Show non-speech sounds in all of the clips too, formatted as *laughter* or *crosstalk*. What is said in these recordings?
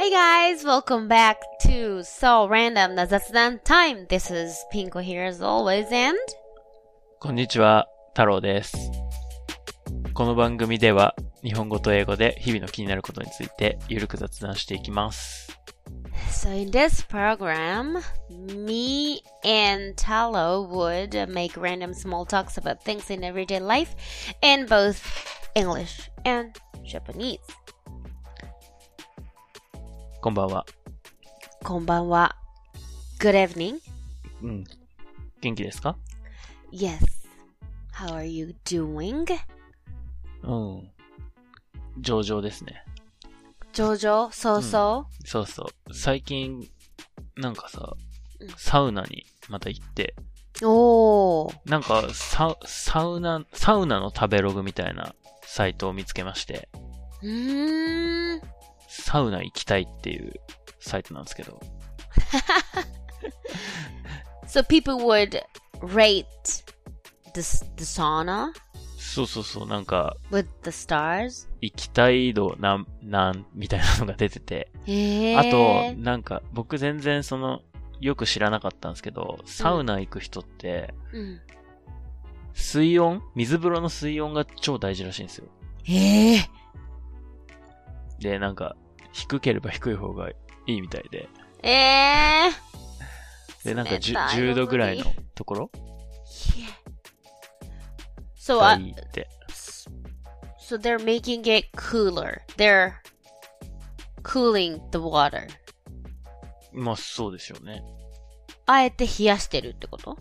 Hey guys, welcome back to So Random な雑談 Time. This is Pinko here as always and こんにちは、太郎です。この番組では日本語と英語で日々の気になることについてゆるく雑談していきます。 so in this program, me and Talo would make random small talks about things in everyday life in both English and Japanese. こんばんは。こんばんは。Good evening. うん。元気ですか？Yes. How are you doing? うん。上々ですね。ジョジョ、そう？そそうそう。最近、なんかさうん、サウナにまた行って、う。おー。なんかサ、サウナ、サウナの食べログみたいなサイトを見つけまして、うーん。サウナ行きたいっていうサイトなんですけど、*laughs* So people would rate the, the sauna? そうそうそう、なんか、with the stars? 行きたい度なん、なん、みたいなのが出てて、へあと、ー。なんか、僕全然その、よく知らなかったんですけど、サウナ行く人って、うん。水温？水風呂の水温が超大事らしいんですよ。へー。で、なんか、低ければ低い方がいいみたいで。えー。で、なんかじゅ冷たい10度ぐらいのところ？So, が uh, いいって。so they're making it cooler. They're cooling the water. まあ、そうでしょうね。あえて冷やしてるってこと？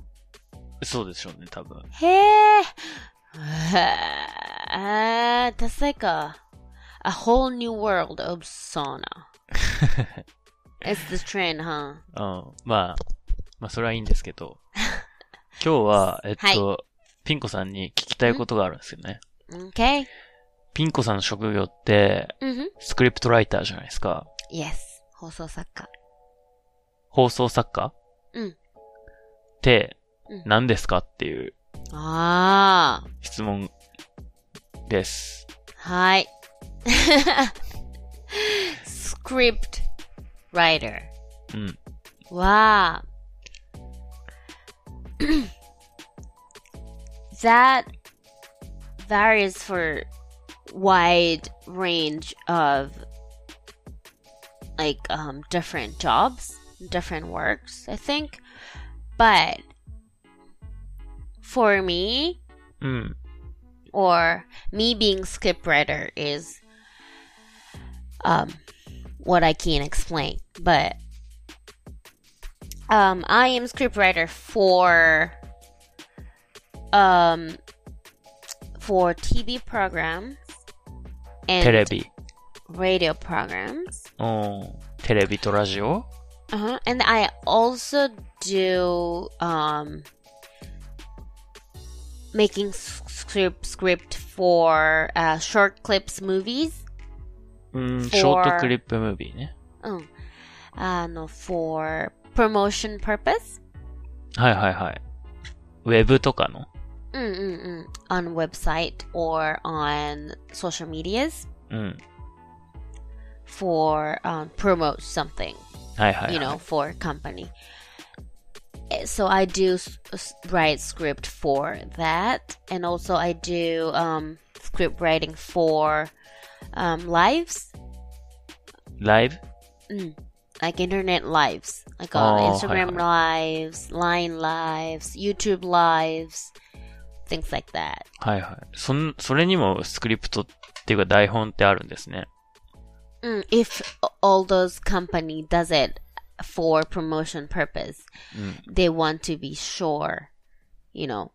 そうでしょうね、多分。へー。へー。That's like a, a whole new world of sauna. *laughs* It's the trend, huh? うん。まあ、まあ、それはいいんですけど、*laughs* 今日は、えっと、ピンコさんに聞きたいことがあるんですよね。Okay. ピンコさんの職業って、Mm-hmm. スクリプトライターじゃないですか。Yes. 放送作家。放送作家？うんってうん、何ですかっていうあ質問です。あ。はい。script writer hmm. Wow. that varies for wide range of like um, different jobs, different works, I think. But for me, mm. or me being script writer is um, what I can't explain. But um, I am scriptwriter for um for TV programs and Telebi. radio programs. Oh, Telebi to radio. Uh-huh. And I also do um making script script for uh, short clips movies うん、 For- ショートクリップムービーね。うん。あの、for promotion purpose? はいはいはい。ウェブとかのうんうんうん。on website or on social medias うん。 for um, promote something, はいはい、はい。 you know, for company. Eh, So I do s- s- write script for that, and also I do um, script writing for um, lives, ライブ mm, like internet lives, like on Oh, Instagram hi, lives, Line lives, YouTube lives, things like that. はいはい。そん、それにもスクリプトっていうか台本ってあるんですね。 Mm, if all those company does it for promotion purpose, うん。 they want to be sure, you know,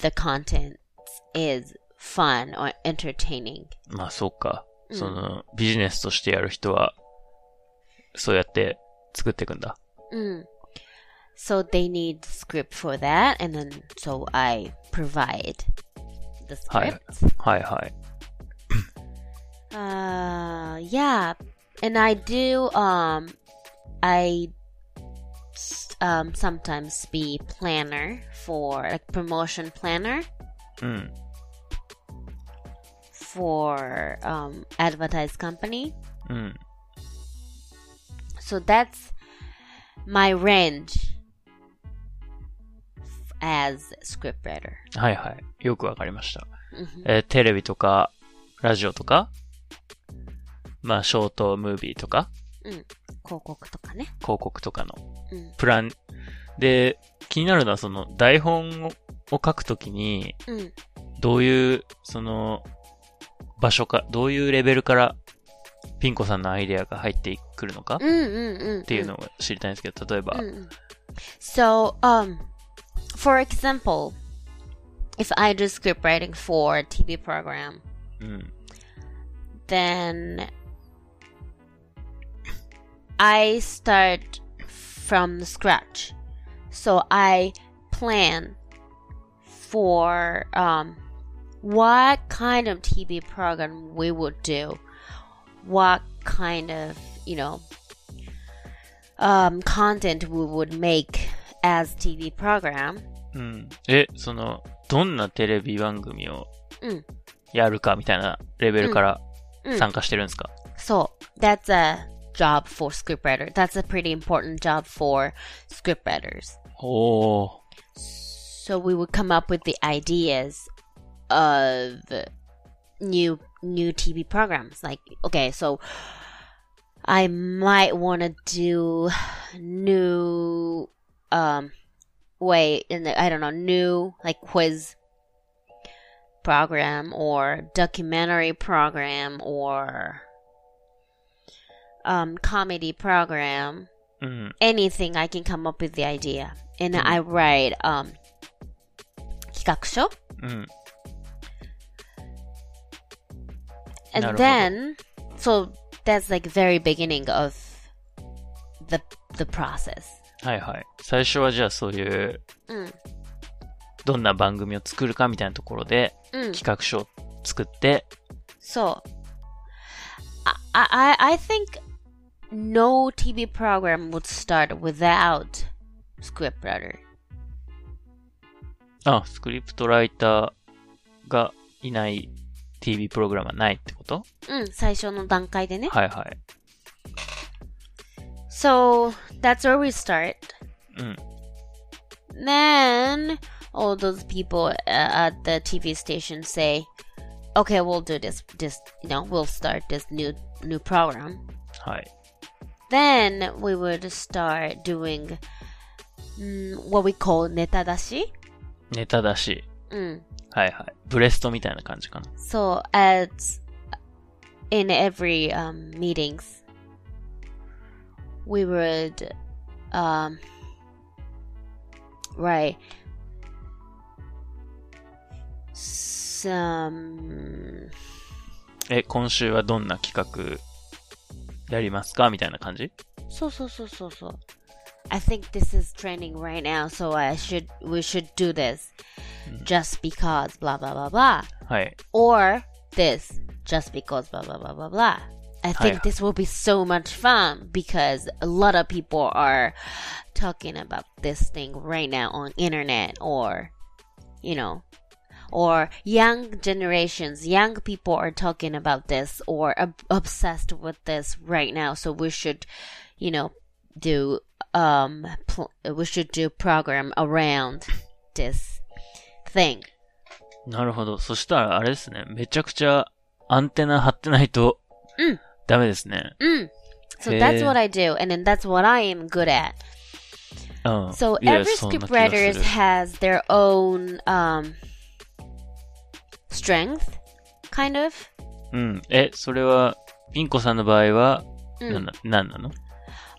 the content is fun or entertaining. まあそうか。うんその、ビジネスとしてやる人は、そうやって作っていくんだ。 Mm. So they need script for that, and then so I provide the Hi. script. はいはい。 Uh, yeah, *coughs* and I do. Um, I um sometimes be planner for like promotion planner うん。 For um advertised company. うん。So that's my range as scriptwriter. はいはい。よくわかりました。Mhm. えーテレビとか、ラジオとか、まあ、ショートムービーとか、広告とかね。広告とかのうん。プラン。で、気になるのはその台本をを書くときに、うん。どういう、その、場所か、どういうレベルから、ピンコさんのアイデアが入ってくるのかっ。ていうのを知りたいんですけど、例えば、Mm. So, um, for example, if I do script writing for a TV program, うん、then I start from scratch. So I plan for um, what kind of TV program we would do, what kind of you know um, content we would make as TV program. うん。え、その、どんなテレビ番組をうんやるかみたいなレベルからうん参加してるんですか、 So that's a job for scriptwriter. That's a pretty important job for scriptwriters. おー。 So we would come up with the ideas of new new TV programs. Like okay, so I might want to do new um way in the I don't know new like quiz program or documentary program or um comedy program うん。 anything I can come up with the idea. And Mhm. I write um 企画書うん。 and then so that's like very beginning of the the process. はいはい。最初はじゃあそういう、うんどんな番組を作るかみたいなところで、うん企画書を作って、So I I I think no TV program would start without scriptwriter. あ、スクリプトライターがいない TV プログラムはないってことうん、最初の段階でね。はいはい。 So that's where we start. うん。 Then all those people uh, at the TV station say, "Okay, we'll do this. This, you know, we'll start this new new program." はい。 Then we would start doing mm, what we call ネタ出し。ネタだし。うん。 はいはい。ブレストみたいな感じかな。そう、at, in every、um, meetings, we would,、um, right, some. え、今週はどんな企画やりますか？みたいな感じ？そうそうそうそうそう。I think this is trending right now, so I should we should do this mm-hmm. just because blah blah blah blah. はい。or this just because blah blah blah blah blah. I think this will be so much fun because a lot of people are talking about this thing right now on internet or you know or young generations young people are talking about this or ob- obsessed with this right now so we should you know do um pl- we should do program around this thing なるほど。そしたらあれですね。めちゃくちゃアンテナ張ってないとうん、ダメですね。 Mm. So Hey. that's what I do, and then that's what I am good at. うん。 So いや every そんな気 script がす writer る has their own um, strength, kind of. うん。え、それは、ピンコさんの場合は、うんなんな、なんなの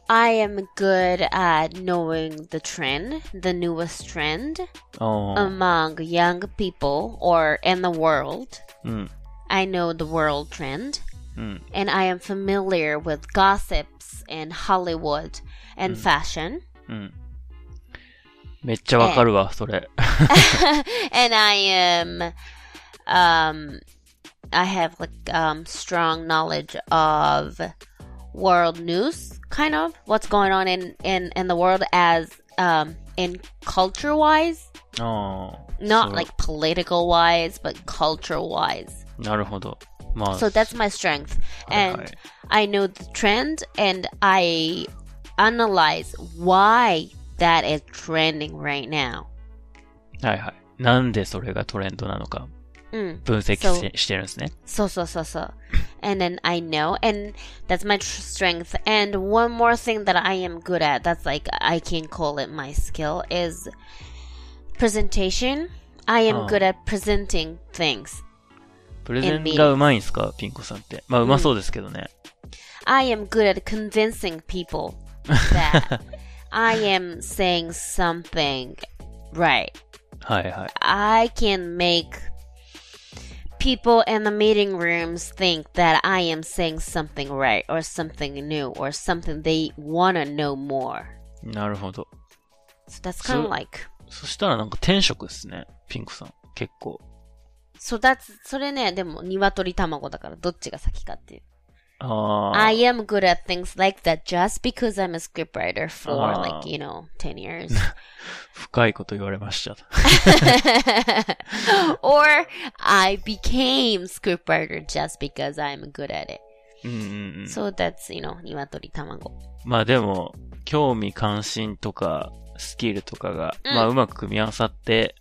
I am good at knowing the trend, the newest trend おー among young people or in the world. うん。 I know the world trend, うん。 and I am familiar with gossips and Hollywood and fashion. うん。めっちゃわかるわ、それ。 and *laughs* I am um I have like um strong knowledge of world news kind of what's going on in in in the world as um in culture wise ああ。 not そう like political wise but culture wise なるほど。 まあ、 So that's my strength. はいは And い I know the trend and I analyze why that is trending right now. はいはい。なんでそれがトレンドなのかうん。 分析しそうしてるんですね。そうそうそうそう。And then I know, and that's my tr- strength. And one more thing that I am good at, that's like I can call it my skill, is presentation. I am Oh. good at presenting things. プレゼンがうまいんですかピンコさんって。まあ、うまそうですけどね。 I am good at convincing people that *laughs* I am saying something right. はいはい。 I can make people in the meeting rooms think that I am saying something right or something new or something they want to know more. なるほど。 So that's kind of So- like そしたらなんか天職ですね。ピンコさん。結構。 so that's それねでも鶏卵だからどっちが先かっていう。ああ。 I am good at things like that just because I'm a scriptwriter for Ah. like you know 10 years. *laughs* 深いこと言われました。*laughs* or I became scriptwriter just because I'm good at it. うんうんうん。So that's, you know, 鶏卵。まあでも、興味関心とか、スキルとかが、うんまあうまく組み合わさって、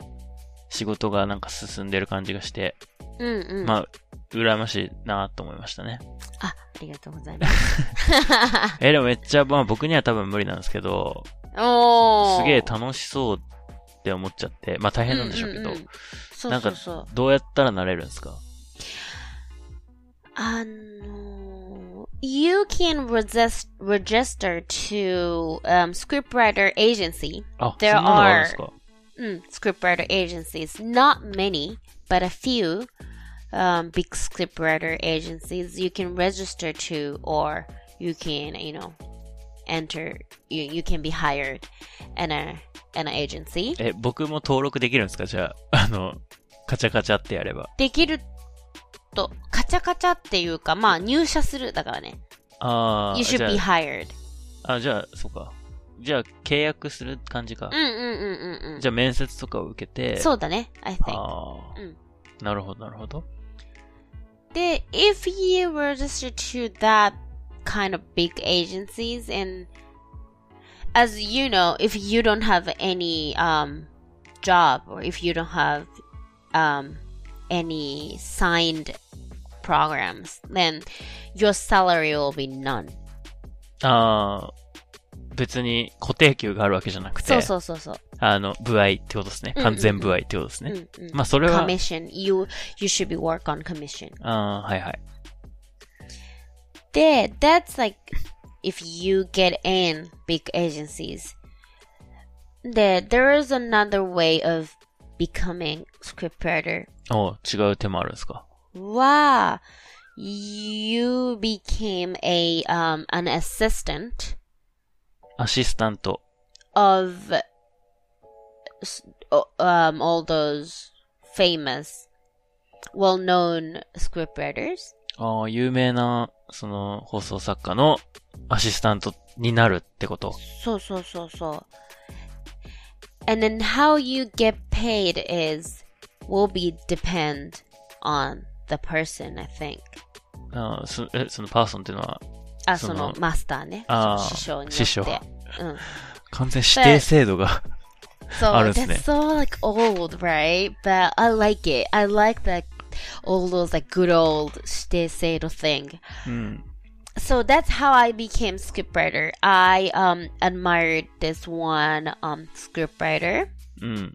仕事がなんか進んでる感じがして、うんうん。まあ、羨ましいなと思いましたね。あ、ありがとうございます。*laughs* え、でもめっちゃ、まあ僕には多分無理なんですけど、おー。すげえ楽しそうって思っちゃって、まあ大変なんでしょうけど、んんんそうなんかそうそう。どうやったらなれるんですかあの、you can resist, register to um, scriptwriter agency. あ、そ There んなのあるんですか Mm, scriptwriter agencies. Not many, but a few um, big scriptwriter agencies you can register to, or you can, you know, enter. You you can be hired in a an agency. え、僕も登録できるんですか？じゃあ、*laughs* あの、カチャカチャってやれば。できると、カチャカチャっていうか、まあ入社するだからね。ああ、You じ should ゃ be あ、hired. あ、じゃあ、そうか。じゃあ、契約する感じかうん。うんうんうんうん。じゃあ、面接とかを受けて。そうだね、I think. ああ、うんなるほど、なるほど。で、if you register to that kind of big agencies and as you know, if you don't have any um job or if you don't have um any signed programs, then your salary will be none. ああ、別に固定給があるわけじゃなくて、そうそうそうそう。あの、部合ってことですね。うんうんうん完全部合ってことですね。うんうんまあ、それは、 commission. You you should be work on commission. ああ、はいはい。 で、that's like if you get in big agencies. で、there is another way of becoming scriptwriter. お違う手もあるんですかは、you became a um an assistant アシスタント。 of s- o- um all those famous well-known scriptwriters. ああ、有名な、その、放送作家のアシスタントになるってこと。そうそうそうそう。And then how you get paid is will be depend on the person, I think. ああそえ、そのパーソンっていうのは、あ、そのマスターね。あ師匠に。師匠うん。完全指定制度が、あるんですね that's so like old, right? But I like it. I like that all those like good old 指定制度 thing. うん。So that's how I became scriptwriter. I um admired this one um scriptwriter. うん。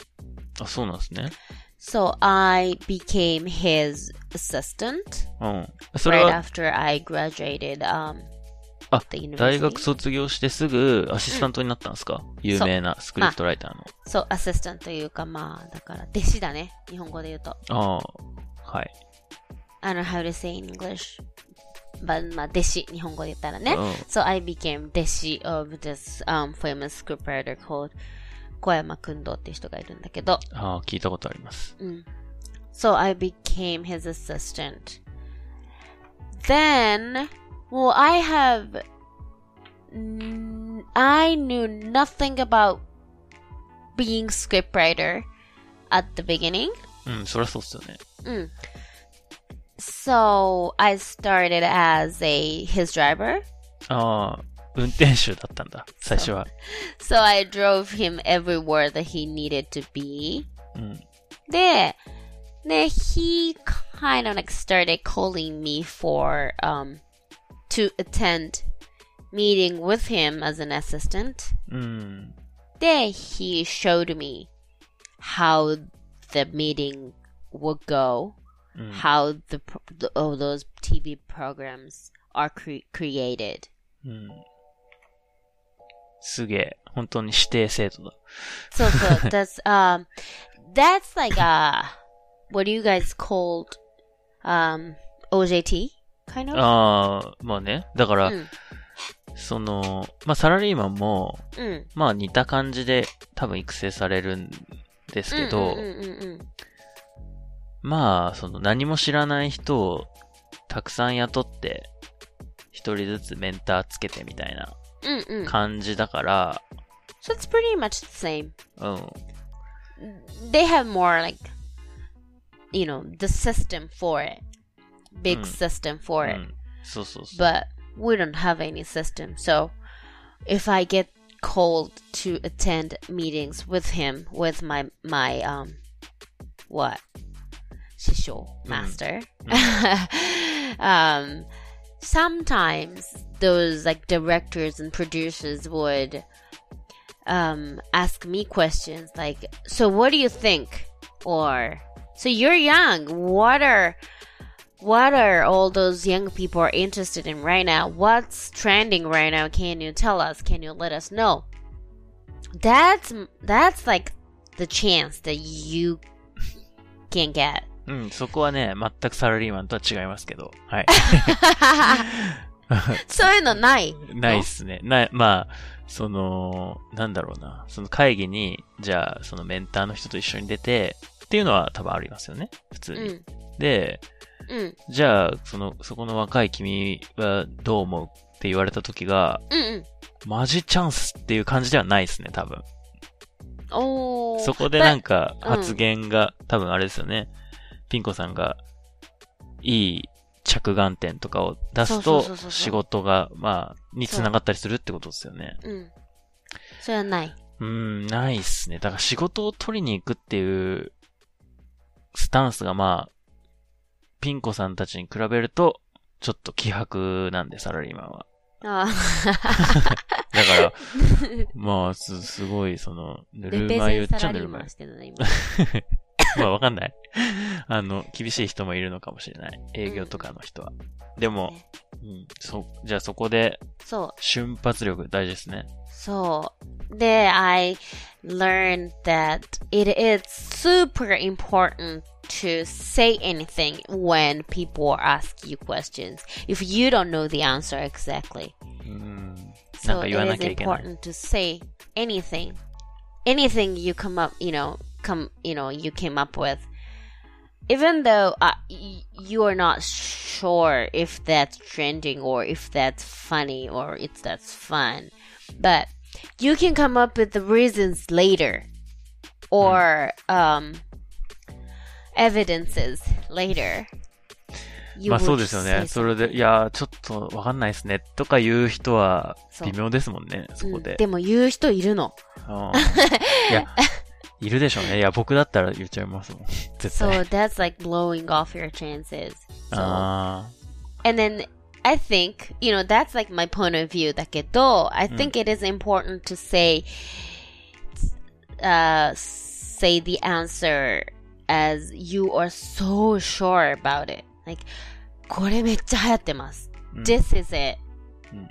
あ、そうなんですね。So I became his assistant うん。そ right after I graduated um あ.大学卒業してすぐアシスタントになったんですか、有名なスクリプトライターの。そう、アシスタントというか、まあ、だから、弟子だね。日本語で言うと。ああ、はい。 I don't know how to say in English. But, まあ、弟子、日本語で言ったらね。うん So I became 弟子 of this um, famous scriptwriter called 小山君堂っていう人がいるんだけど。ああ、聞いたことあります。 So I became his assistant. Then, well, I have. n- I knew nothing about being scriptwriter at the beginning. うん、そりゃそうっすよね。うん。 So I started as a his driver. *laughs* ああ、運転手だったんだ、最初は。 So I drove him everywhere that he needed to be. うん。で、で、he kind of like started calling me for um to attend meeting with him as an assistant. うん。で、he showed me how the meeting would go, うん。how the, the all those TV programs are cre- created. うん。すげえ。本当に指定生徒だ。So, so that's um, that's like uh, what do you guys called um OJT kind of? ああ、まあね。だから、うんその、まあサラリーマンも、うん。まあ似た感じで多分育成されるんですけど、うんうんうんうんまあ、その何も知らない人をたくさん雇って、一人ずつメンターつけてみたいなうんうんうん。感じだから、So it's pretty much the same. うん。They have more like, you know, the system for it, big Mm. system う for it. ん。そうそうそう。But we don't have any system. So if I get called to attend meetings with him, with my my um, what, 師匠 master. *laughs* um, sometimes those like directors and producers would um ask me questions like, "So what do you think?" or "So you're young. What are what are all those young people are interested in right now? What's trending right now? Can you tell us? Can you let us know? That's that's like the chance that you can get. うん、そこはね、全くサラリーマンとは違いますけど。はい。そういうのないないっすね。な、まあ、その、なんだろうな。その会議に、じゃあ、そのメンターの人と一緒に出て、っていうのは多分ありますよね。普通に。うん。で、うん。じゃあ、その、そこの若い君はどう思うって言われた時が、うんうん。マジチャンスっていう感じではないですね、多分。おー。そこでなんか *laughs* うん発言が、多分あれですよね。ピンコさんが、いい着眼点とかを出すと仕事が、まあ、に繋がったりするってことですよね。うん。それはない。うーん、ないっすね。だから仕事を取りに行くっていう、スタンスがまあ、ピンコさんたちに比べると、ちょっと気迫なんで、サラリーマンは。あだから、ーまあ、す、すごい、その、ぬるベま湯っちゃぬるま。まあわかんない。あの、厳しい人もいるのかもしれない。営業とかの人は。でも、うん、そ、じゃあそこでそう。瞬発力大事ですね。そう。で、I learned that it is super important to say anything when people ask you questions if you don't know the answer exactly. Mm. So it is important to say anything, anything you come up, you know, come, you know, you came up with, even though uh, y- you are not sure if that's trending or if that's funny or if that's fun, but you can come up with the reasons later, or mm. um evidences later. まあそうですよね。それ.で、いやー、ちょっとわかんないですね。とか言う人は微妙ですもんね、そこうんで。でも言う人いるの。うんいや、いるでしょうね。いや、僕だったら言っちゃいますもん。絶 So 対。that's like blowing off your chances. So, あ and then I think, you know, that's like my point of view だけど、I think it is important to say, uh, say the answer as you are so sure about it. Like, これめっちゃ流行ってます。ーうん This is it. うん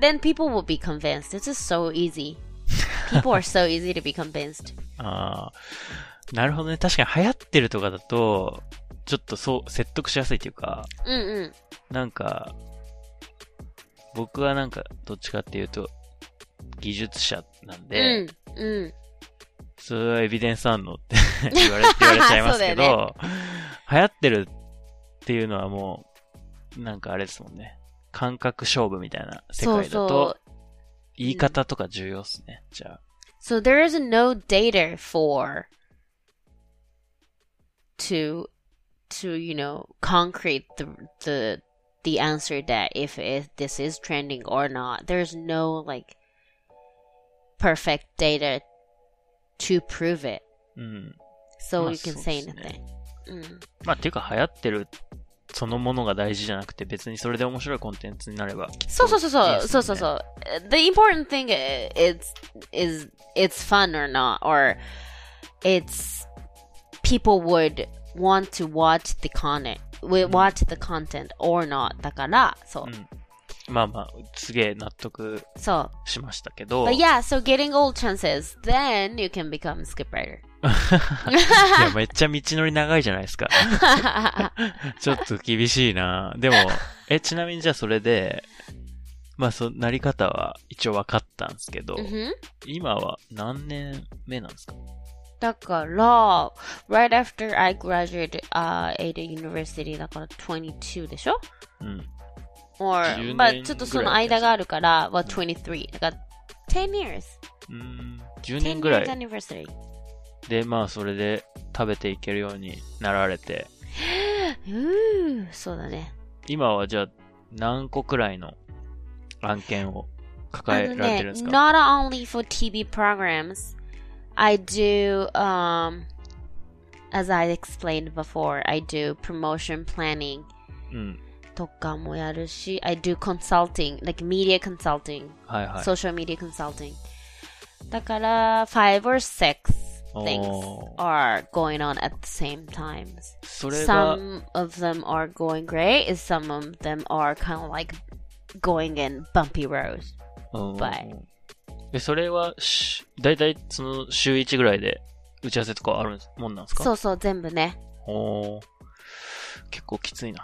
Then people will be convinced. This is so easy. People are so easy to be convinced. ああ、なるほどね。確かに流行ってるとかだと、ちょっとそう、説得しやすいっていうか、うんうん。なんか、僕はなんか、どっちかっていうと、技術者なんで、うん。うん。それはエビデンスあんのって言われ、言われちゃいますけど、流行ってるっていうのはもう、なんかあれですもんね。感覚勝負みたいな世界だと、言い方とか重要っすね。じゃあ。So there is no data for to to you know concrete the the the answer that if if this is trending or not. There's no like perfect data to prove it. うん。So まあ you can say ですね anything. うん。まあ、っていうか流行ってるそのものが大事じゃなくて別にそれで面白いコンテンツになれば。そうそうそうそう。そうそうそう。The important thing is is it's fun or not or it's people would want to watch the content will watch the content or not だからそううん。まあまあ、すげえ納得そうしましたけど。*laughs* But yeah, so getting old chances, then you can become skip writer. *laughs* いや、めっちゃ道のり長いじゃないですか。*laughs* ちょっと厳しいなでも、え、ちなみにじゃあそれで、まあ、そ、なり方は一応分かったんですけど、Mhm. 今は何年目なんですか？だから、right after I graduated uh, at university だから22でしょ？うん。Or, 10 but 年ちょっとその間があるから、well, 23. だから、10 years. うーん、10 10年ぐらい.で、まあ、それで食べていけるようになられて、うーそうだね。今はじゃあ何個くらいの案件をあ抱えられてるんですか not only for TV programs, I do, um, as I explained before, I do promotion planning うん。とかもやるし、I do consulting, like media consulting, はいはい。 social media consulting. だから、five or six things おー are going on at the same times. それが、 Some of them are going great, and some of them are kind of like going in bumpy roads. うんバイで、それは、し、だいたいその週1ぐらいで打ち合わせとかあるもんなんですかそうそう、全部ね。おー 結構きついな。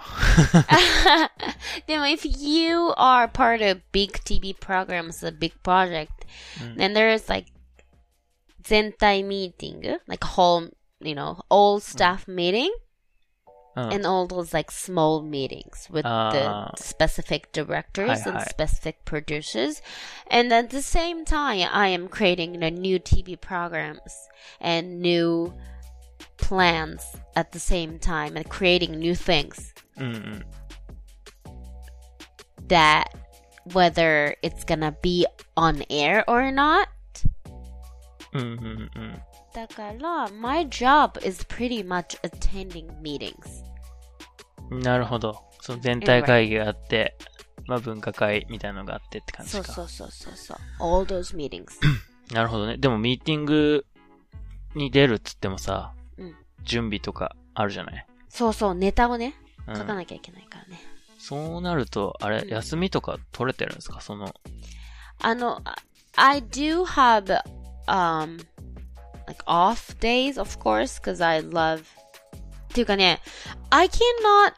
でも if *laughs* you are part of big TV programs, a big project, うん then there is like 全体 meeting, like whole, you know, all staff meeting うん。 and all those like small meetings with Ah. the specific directors Hi, and hi. specific producers. And at the same time, I am creating the new TV programs and new plans at the same time and creating new things. うんうん。 that whether it's gonna be on air or not. うんうんうん。だから、my job is pretty much attending meetings. なるほど。その全体会議があって、まあ分科会みたいなのがあってって感じか。そうそうそうそうそう。all those meetings. *coughs* なるほどね。でもミーティングに出るっつってもさ、うん 準備とかあるじゃない、そうそう、ネタをね、うん書かなきゃいけないからね。そうなると、あれ、休みとか取れてるんですかその、あの、I do have, um, like off days, of course, because I love っていうかね、I cannot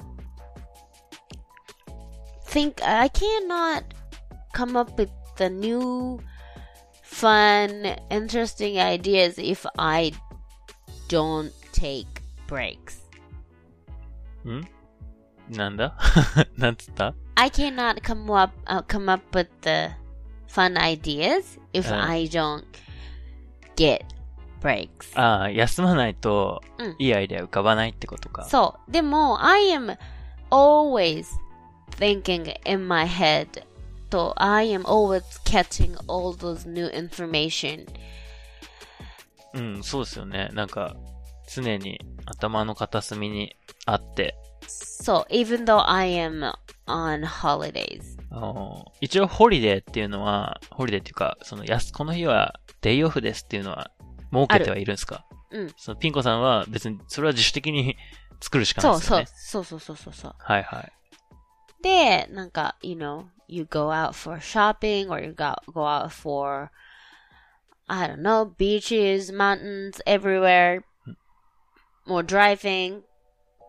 think, I cannot come up with the new fun, interesting ideas if I don't take breaks. んなんだなんつった I cannot come up uh, come up with the fun ideas if Uh. I don't get breaks. ああ、休まないとうん、いいアイデア浮かばないってことか。そう。でも、I am always thinking in my head と I am always catching all those new information. うん、そうですよね。なんか、常に頭の片隅にあって、So, even though I am on holidays. 一応ホリデーっていうのは、ホリデーっていうか、その、やす、この日は day off ですっていうのは、設けてはいるんですか？うん。そのピンコさんは別に、それは自主的に作るしかないそうですよね。そう。そうそうそうそうそう。はいはい。で、なんか、you know, you go out for shopping or you go, go out for, I don't know, beaches, mountains, everywhere, or driving.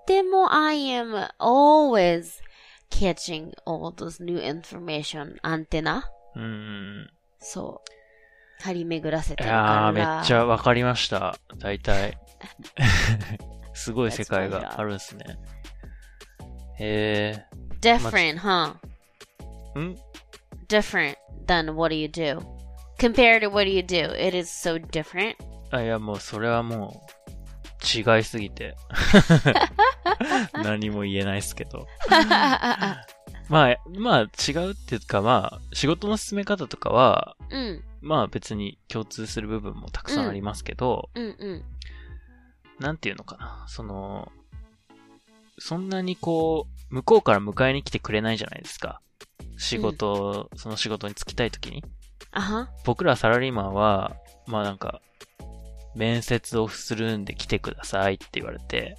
でも、I am always catching all those new information アンテナうーん。そう。張り巡らせているから。やー、めっちゃわかりました。大体。すごい世界があるんですね。へ different, huh? *laughs* え。ん Different than what do you do? Compared to what do you do? It is so different. あ、いや、もう、それはもう、 違いすぎて。*laughs* 何も言えないですけど。*laughs* まあ、まあ違うっていうかまあ、仕事の進め方とかは、うん。まあ別に共通する部分もたくさんありますけど、うんうん。なんていうのかな。その、そんなにこう、向こうから迎えに来てくれないじゃないですか。仕事、その仕事に就きたいときに。僕らサラリーマンは、まあなんか、面接をするんで来てくださいって言われて、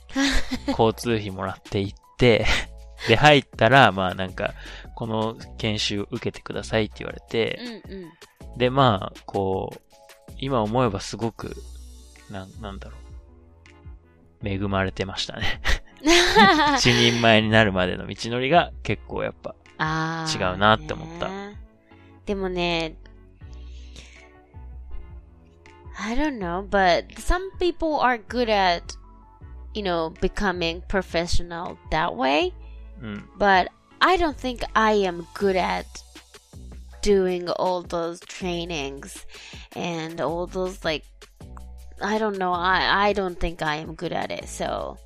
交通費もらって行って、*laughs* で、入ったら、まあなんか、この研修受けてくださいって言われうて、んうん。で、まあ、こう、今思えばすごく、なん、なんだろう。恵まれてましたね。*laughs* 一人前になるまでの道のりが結構やっぱ、違うなって思ったねでもね、I don't know, but some people are good at, you know, becoming professional that way. うん。 But I don't think I am good at doing all those trainings and all those like I don't know. I I don't think I am good at it. So,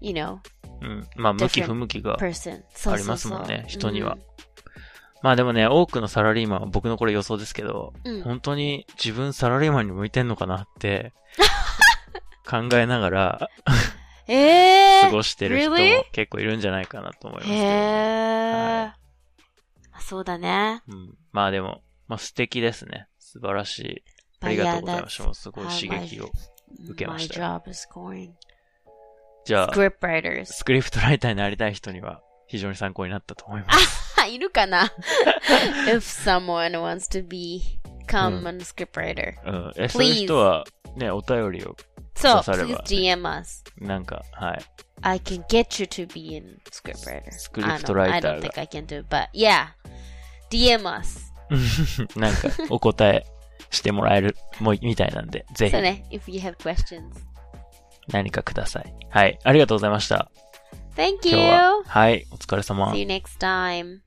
you know, うん。まあ、向き不向きが person. ありますもんね人には まあでもね、多くのサラリーマンは僕のこれ予想ですけど、うん本当に自分サラリーマンに向いてんのかなって考えながら *laughs* え過ごしてる人も really？結構いるんじゃないかなと思いますへけど、ね。えは。そうだね。うん、まあでも、まあ素敵ですね。素晴らしい。ありがとうございました。もうすごい刺激を。受けましたよ My job is going. じゃあ、Script writers. スクリプトライターになりたい人には非常に参考になったと思います。いるかな ?If someone wants to become うん a script writer. うん。え、そういう人は、ね、お便りを、れば please DM us. なんか、はい。I can get you to be in script writer. スクリプトライター I が don't think I can do, but yeah. DM us. なんか、お答えしてもらえる、もう、みたいなんで、ぜひそう、ね。If you have questions. 何かください。はい。ありがとうございました。Thank you. は、はい。お疲れ様 See。you next time.